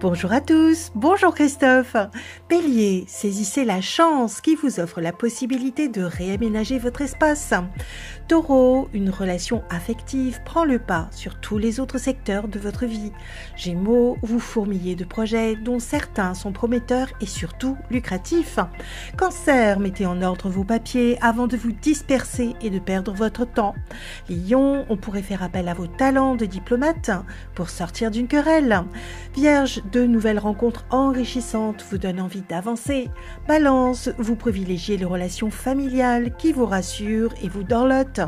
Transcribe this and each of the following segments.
Bonjour à tous, bonjour Christophe. Bélier, saisissez la chance qui vous offre la possibilité de réaménager votre espace. Taureau, une relation affective prend le pas sur tous les autres secteurs de votre vie. Gémeaux, vous fourmillez de projets dont certains sont prometteurs et surtout lucratifs. Cancer, mettez en ordre vos papiers avant de vous disperser et de perdre votre temps. Lion, on pourrait faire appel à vos talents de diplomate pour sortir d'une querelle. Vierge, de nouvelles rencontres enrichissantes vous donnent envie d'avancer. Balance, vous privilégiez les relations familiales qui vous rassurent et vous dorlotent.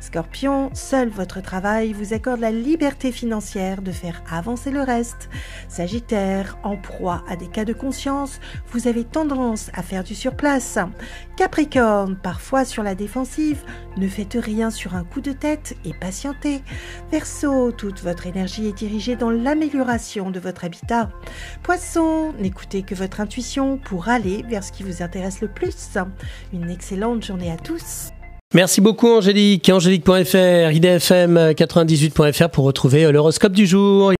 Scorpion, seul votre travail vous accorde la liberté financière de faire avancer le reste. Sagittaire, en proie à des cas de conscience, vous avez tendance à faire du surplace. Capricorne, parfois sur la défensive, ne faites rien sur un coup de tête et patientez. Verseau, toute votre énergie est dirigée dans l'amélioration de votre habitat Poisson, n'écoutez que votre intuition pour aller vers ce qui vous intéresse le plus. Une excellente journée à tous. Merci beaucoup Angélique. Angélique.fr, idfm98.fr pour retrouver l'horoscope du jour.